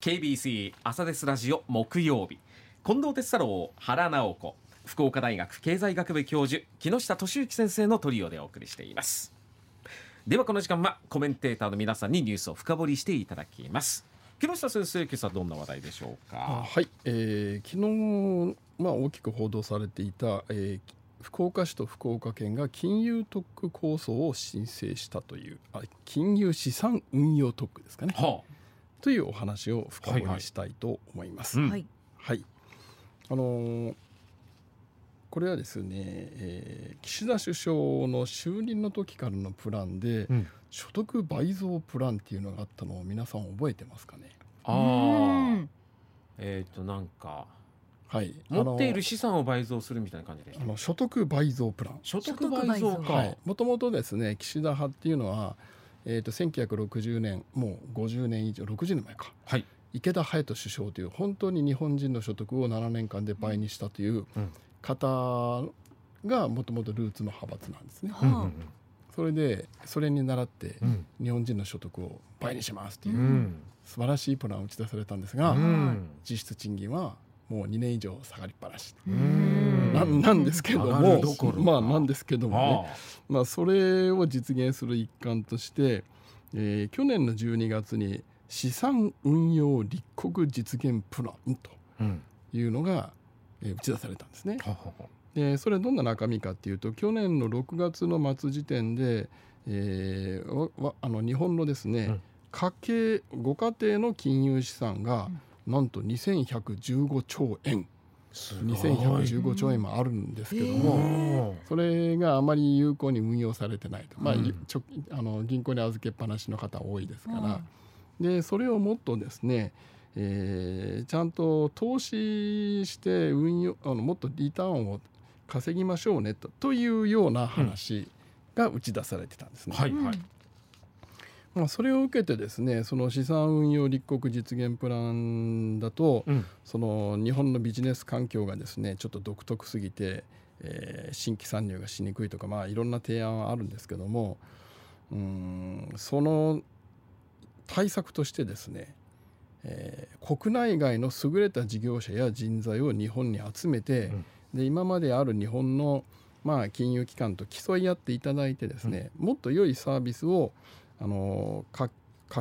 KBC 朝ですラジオ木曜日。近藤哲太郎原直子。福岡大学経済学部教授木下俊之先生のトリオでお送りしています。ではこの時間はコメンテーターの皆さんにニュースを深掘りしていただきます。木下先生今朝どんな話題でしょうか？はい、えー、昨日まあ大きく報道されていた、えー、福岡市と福岡県が金融特区構想を申請したというあ金融資産運用特区ですかね、はあ、というお話を深掘りしたいと思います。はい、はい、あのー、これはですね、えー、岸田首相の就任の時からのプランで、うん、所得倍増プランっていうのがあったのを皆さん覚えてますかね？ああえっ、ー、となんかはい、持っている資産を倍増するみたいな感じであの所得倍増プラン。所得倍増か。もともとですね岸田派っていうのは、えーと、1960年もう50年以上60年前か、はい、池田隼人首相という本当に日本人の所得を7年間で倍にしたという方がもともとルーツの派閥なんですね。うんうんうん。それでそれに倣って日本人の所得を倍にしますっていう素晴らしいプランを打ち出されたんですが、実質賃金はもう2年以上下がりっぱなし。ななんですけどもまあなんですけどもね。まあそれを実現する一環として、えー、去年の12月に資産運用立国実現プランというのが、えー、打ち出されたんですね。でそれどんな中身かっていうと去年の6月の末時点で、えー、あの日本のですね、うん、家計ご家庭の金融資産が、なんと2115兆円。2115兆円もあるんですけども、それがあまり有効に運用されてないと、まあ、うん、あの銀行に預けっぱなしの方多いですから、でそれをもっとですね、えー、ちゃんと投資して運用あのもっとリターンを稼ぎましょうねとというような話が打ち出されてたんですね。はいはいまあ、それを受けてですねその資産運用立国実現プランだと、うん、その日本のビジネス環境がですねちょっと独特すぎて、えー、新規参入がしにくいとか、まあ、いろんな提案はあるんですけどもうんその対策としてですね、えー、国内外の優れた事業者や人材を日本に集めて、うん。で今まである日本のまあ金融機関と競い合っていただいてですね、うん、もっと良いサービスをあの家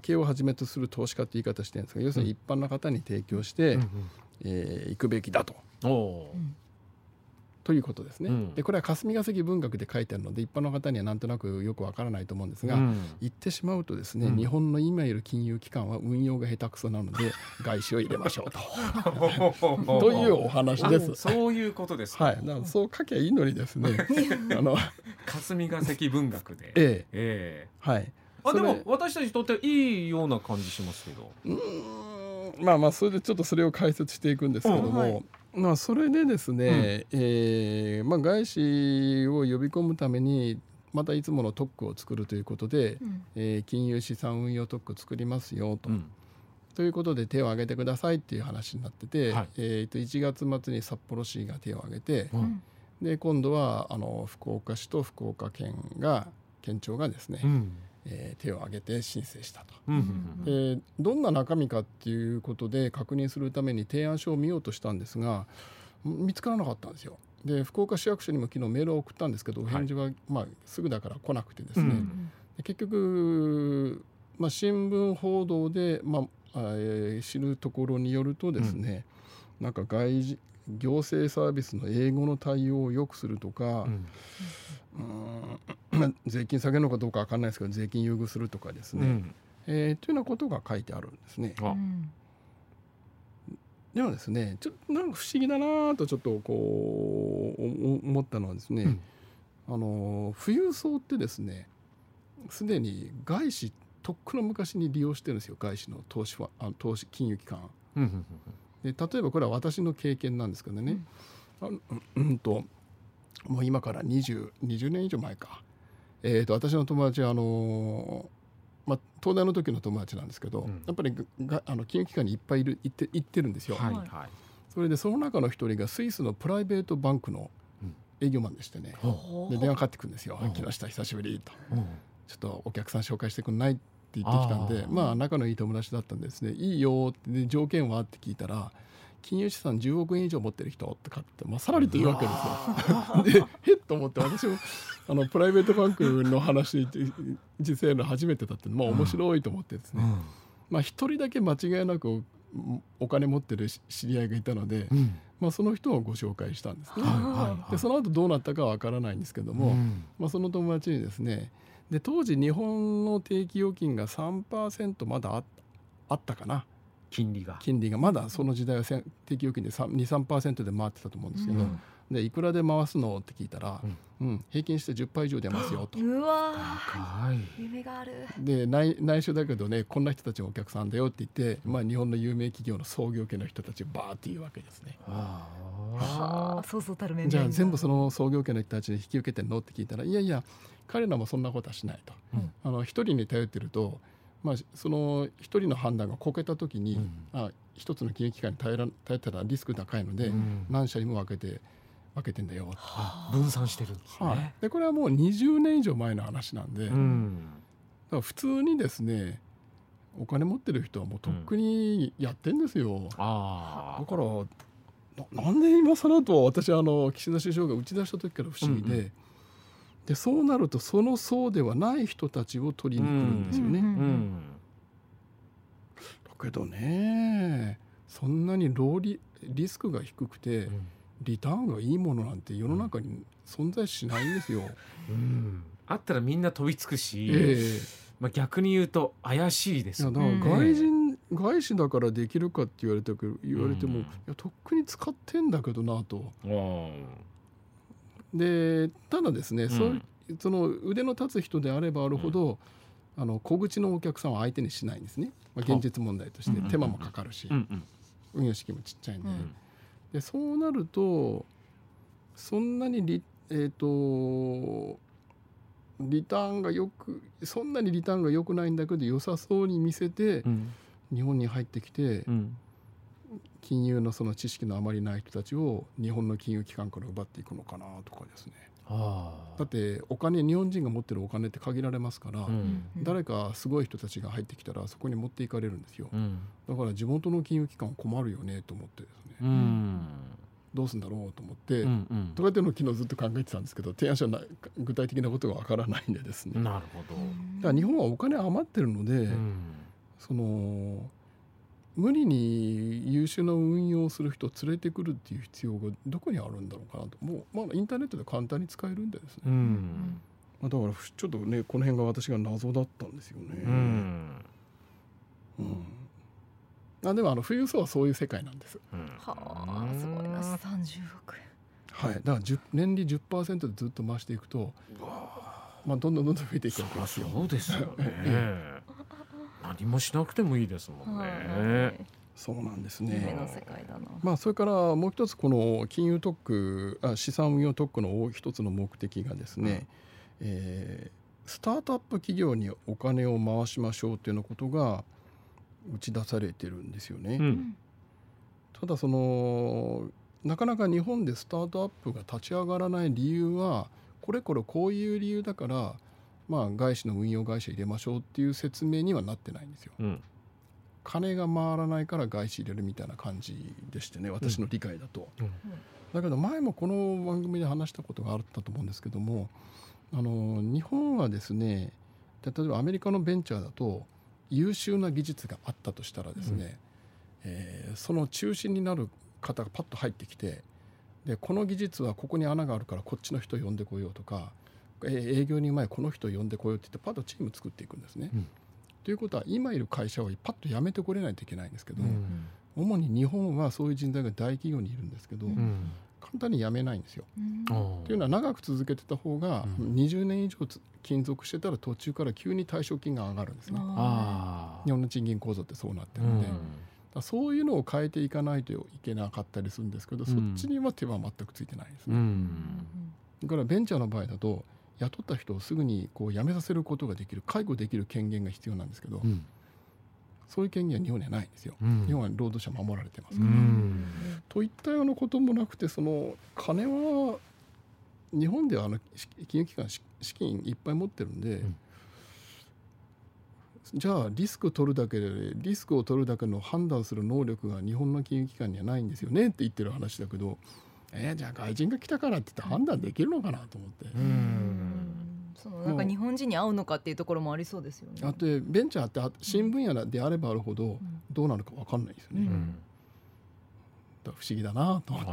計をはじめとする投資家という言い方してるんですが要するに一般の方に提供して、うん、えー、行くべきだと。ということですね、うん、でこれは霞が関文学で書いてあるので一般の方にはなんとなくよくわからないと思うんですが、うん、言ってしまうとですね、うん、日本の今いる金融機関は運用が下手くそなので 外資を入れましょうと。というお話です。そういうことですはい。そう書きゃいいのにですね あの霞が関文学で。ええ。ええ。はいあでも私たちにとっていいような感じしますけど。うん。まあまあそれでちょっとそれを解説していくんですけども、はい。まあ、それでですね、うん、えー、まあ、外資を呼び込むためにまたいつもの特区を作るということで、うん、えー、金融資産運用特区作りますよと。うん、ということで手を挙げてくださいっていう話になってて、はい、えー、と1月末に札幌市が手を挙げて、うん、で今度はあの福岡市と福岡県が県庁がですね、うんえー、手を挙げて申請したと、でどんな中身かっていうことで確認するために提案書を見ようとしたんですが見つからなかったんですよ。で福岡市役所にも昨日メールを送ったんですけどお返事は、まあ、すぐだから来なくてですね、で結局、まあ、新聞報道で、まあえー、知るところによるとですね、うん、なんか外行政サービスの英語の対応を良くするとか、うん、税金下げるのかどうか分かんないですけど税金優遇するとかですね、うん、えー、というようなことが書いてあるんですね。でもですねちょっとなんか不思議だなとちょっとこう思ったのはですね、うん、あの富裕層ってですねすでに外資とっくの昔に利用してるんですよ外資の投資はあ投資金融機関。で例えばこれは私の経験なんですけどね、うん、あうんともう今から 20, 20年以上前か、えーと、私の友達はあのまあ、東大の時の友達なんですけど、うん、やっぱりがあの金融機関にいっぱいいる行って行ってるんですよ。はいはい、それでその中の一人がスイスのプライベートバンクの営業マンでしてね、う。ん、で電話かかってくるんですよ「木下久しぶり」と、うん、ちょっとお客さん紹介してくんない?」ってって言ってきたんでまあ仲のいい友達だったんですね。いいよって条件はって聞いたら金融資産10億円以上持ってる人って買って、まあ、さらりと言うわけですよ。でへっ？と思って私もあのプライベートバンクの話実際の初めてだってまあ面白いと思ってですね、うん、まあ一人だけ間違いなくお金持ってる知り合いがいたので、うん、まあ、その人をご紹介したんですね。でその後どうなったかは分からないんですけども、うん、まあ、その友達にですねで当時日本の定期預金が3%まだあったかな。金利が。金利が。まだその時代は定期預金で23%で回ってたと思うんですけど、うん、でいくらで回すの？って聞いたら、うん、うん、平均して10倍以上出ますよと。うわ夢がある。で内内緒だけどねこんな人たちがお客さんだよって言って、まあ、日本の有名企業の創業家の人たちバーって言うわけですね。はあ、そうそうたる面じゃあ全部その創業家の人たちに引き受けてんの？って聞いたらいやいや彼らもそんなことはしないと。うん、あの一人に頼ってるとまあ、その一人の判断がこけた時に、うん、あ一つの金融機関に頼ら頼ったらリスク高いので、うん、何社にも分けて分けてんだよ、分散してるんですね、はい、でこれはもう20年以上前の話なんで、うん、だから普通にですねお金持ってる人はもうとっくにやってんですよ、うん、だからなんで今更と私あの岸田首相が打ち出した時から不思議で、うんうん、でそうなるとその層ではない人たちを取りに来るんですよね。うんうん、だけどねそんなにローリリスクが低くて、リターンがいいものなんて世の中に存在しないんですよ。うん、あったらみんな飛びつくし、えー、まあ、逆に言うと怪しいです。よね。外人、外資だからできるかって言われたけど言われても、いやとっくに使ってんだけどなと。でただですね、うん、そその腕の立つ人であればあるほど、うん、あの小口のお客さんを相手にしないんですね、まあ、現実問題として手間もかかるし、運用資金もちっちゃいんで,、でそうなるとそんなにリ,、えーと、リターンがよくそんなにリターンが良くないんだけど良さそうに見せて、日本に入ってきて、金融のその知識のあまりない人たちを日本の金融機関から奪っていくのかなとかですね。だってお金日本人が持ってるお金って限られますから、うん、誰かすごい人たちが入ってきたらそこに持っていかれるんですよ、うん、だから地元の金融機関困るよねと思ってですね、うん、どうすんだろうと思って、うんうん、とかっていうのを昨日ずっと考えてたんですけど提案書は具体的なことがわからないんでですね。なるほど。だから日本はお金余ってるので、その無理に優秀な運用をする人を連れてくるっていう必要がどこにあるんだろうかなと。もう、まあ、インターネットで簡単に使えるんでですね、うん、まあ、だからちょっとねこの辺が私が謎だったんですよね。うん、うん、あでもあの富裕層はそういう世界なんです。うん、はあすごいな。30億はい、だから年利10%でずっと増していくと、まあ、どんどんどんどん増えていくわけですよ。そうですよね 何もしなくてもいいですもんね。そうなんですね。まあそれからもう一つこの金融特区あ資産運用特区の一つの目的がですね、うん、えー、スタートアップ企業にお金を回しましょうというようなことが打ち出されてるんですよね。うん、ただそのなかなか日本でスタートアップが立ち上がらない理由はこれこれこういう理由だからまあ、外資の運用会社入れましょうっていう説明にはなってないんですよ。うん、金が回らないから外資入れるみたいな感じでしてね私の理解だと。うん。うん、だけど前もこの番組で話したことがあったと思うんですけどもあの日本はですね例えばアメリカのベンチャーだと優秀な技術があったとしたらですね、うん、えー、その中心になる方がパッと入ってきてでこの技術はここに穴があるからこっちの人呼んでこようとか営業に前この人を呼んでこようって言ってパッとチーム作っていくんですね。うん、ということは今いる会社をパッと辞めてこれないといけないんですけど、うん、主に日本はそういう人材が大企業にいるんですけど、うん、簡単に辞めないんですよ。というのは長く続けてた方が20年以上勤続してたら途中から急に退職金が上がるんですね。日本の賃金構造ってそうなってるので。そういうのを変えていかないといけなかったりするんですけど、そっちには手は全くついてないですね。だからベンチャーの場合だと雇った人をすぐにこう辞めさせることができる解雇できる権限が必要なんですけど、うん、そういう権限は日本にはないんですよ、うん、日本は労働者守られてますから。といったようなこともなくてその金は日本ではあの金融機関資金いっぱい持ってるんで、じゃあリスク取るだけでリスクを取るだけの判断する能力が日本の金融機関にはないんですよねって言ってる話だけどえー、じゃあ外人が来たからって言って判断できるのかなと思って。うん。そのなんか日本人に合うのかっていうところもありそうですよね。あとベンチャーって新分野であればあるほどどうなるか分かんないですよね。うん、不思議だなと思って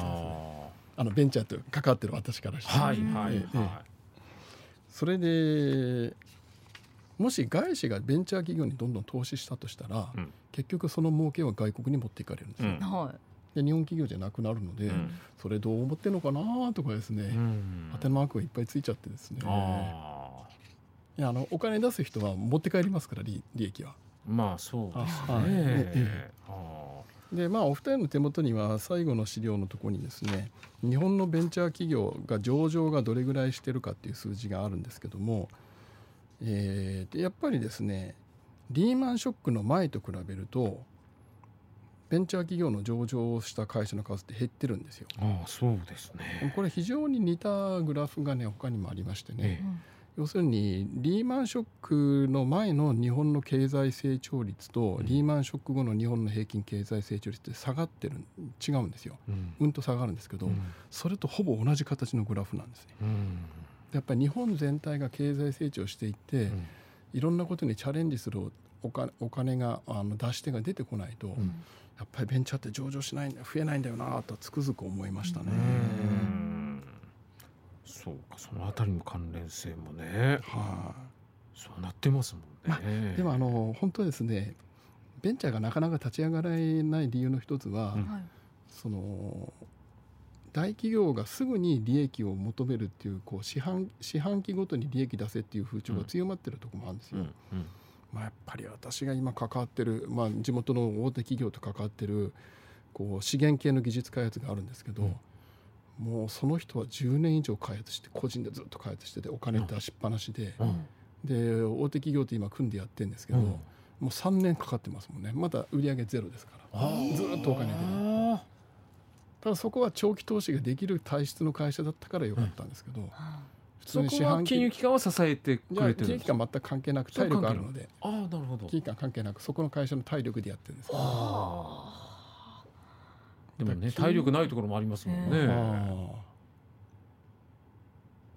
あ。のベンチャーと関わってる私からして、はいはいはい、それでもし外資がベンチャー企業にどんどん投資したとしたら、うん、結局その儲けは外国に持っていかれるんですよ。うん、で日本企業じゃなくなるので、うん、それどう思ってるのかなとかですね、うん、当てマークがいっぱいついちゃってですね。いやあのお金出す人は持って帰りますから利利益は。まあそうですね。でまあお二人の手元には最後の資料のところにですね日本のベンチャー企業が上場がどれぐらいしてるかっていう数字があるんですけども、えー、やっぱりですねリーマンショックの前と比べるとベンチャー企業の上場した会社の数って減ってるんですよ。ああそうですね。これ非常に似たグラフがね他にもありましてね、ええ、要するにリーマンショックの前の日本の経済成長率と、リーマンショック後の日本の平均経済成長率って下がってる違うんですよ、うん、うんと下がるんですけど、うん、それとほぼ同じ形のグラフなんですね。うん、やっぱり日本全体が経済成長していって、いろんなことにチャレンジするお金お金があの出し手が出てこないと、やっぱりベンチャーって上場しないんだ増えないんだよなとつくづく思いましたね。そうかそのあたりの関連性もね、はあ、そうなってますもんね。まあ、でもあの本当ですねベンチャーがなかなか立ち上がらない理由の一つは、うん、その大企業がすぐに利益を求めるっていうこう四半四半期ごとに利益出せっていう風潮が強まってるところもあるんですよ。うんうんまあ、やっぱり私が今関わってる、まあ、地元の大手企業と関わってるこう資源系の技術開発があるんですけど、うん、もうその人は10年以上開発して個人でずっと開発しててお金出しっぱなしで、うん、で大手企業と今組んでやってるんですけど、うん、もう3年かかってますもんね。まだ売り上げゼロですから。ずっとお金で。ただそこは長期投資ができる体質の会社だったからよかったんですけど、普通に四半期金融機関は支えてくれてる金融機関全く関係なく体力あるので。ああなるほど。金融機関関係なくそこの会社の体力でやってるんですでもね体力ないところもありますもんね。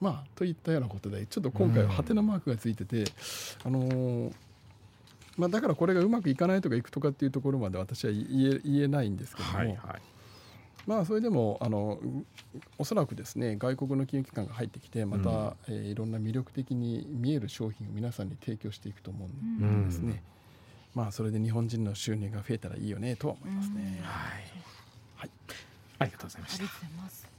まあといったようなことでちょっと今回はハテナマークがついてて、あのー、まあ、だからこれがうまくいかないとかいくとかっていうところまで私は言え言えないんですけども、はいはいまあそれでもあのおそらくですね外国の金融機関が入ってきてまた、うん、えー、いろんな魅力的に見える商品を皆さんに提供していくと思うんですね。うん、まあそれで日本人の収入が増えたらいいよねとは思いますね。はい、はい、ありがとうございました。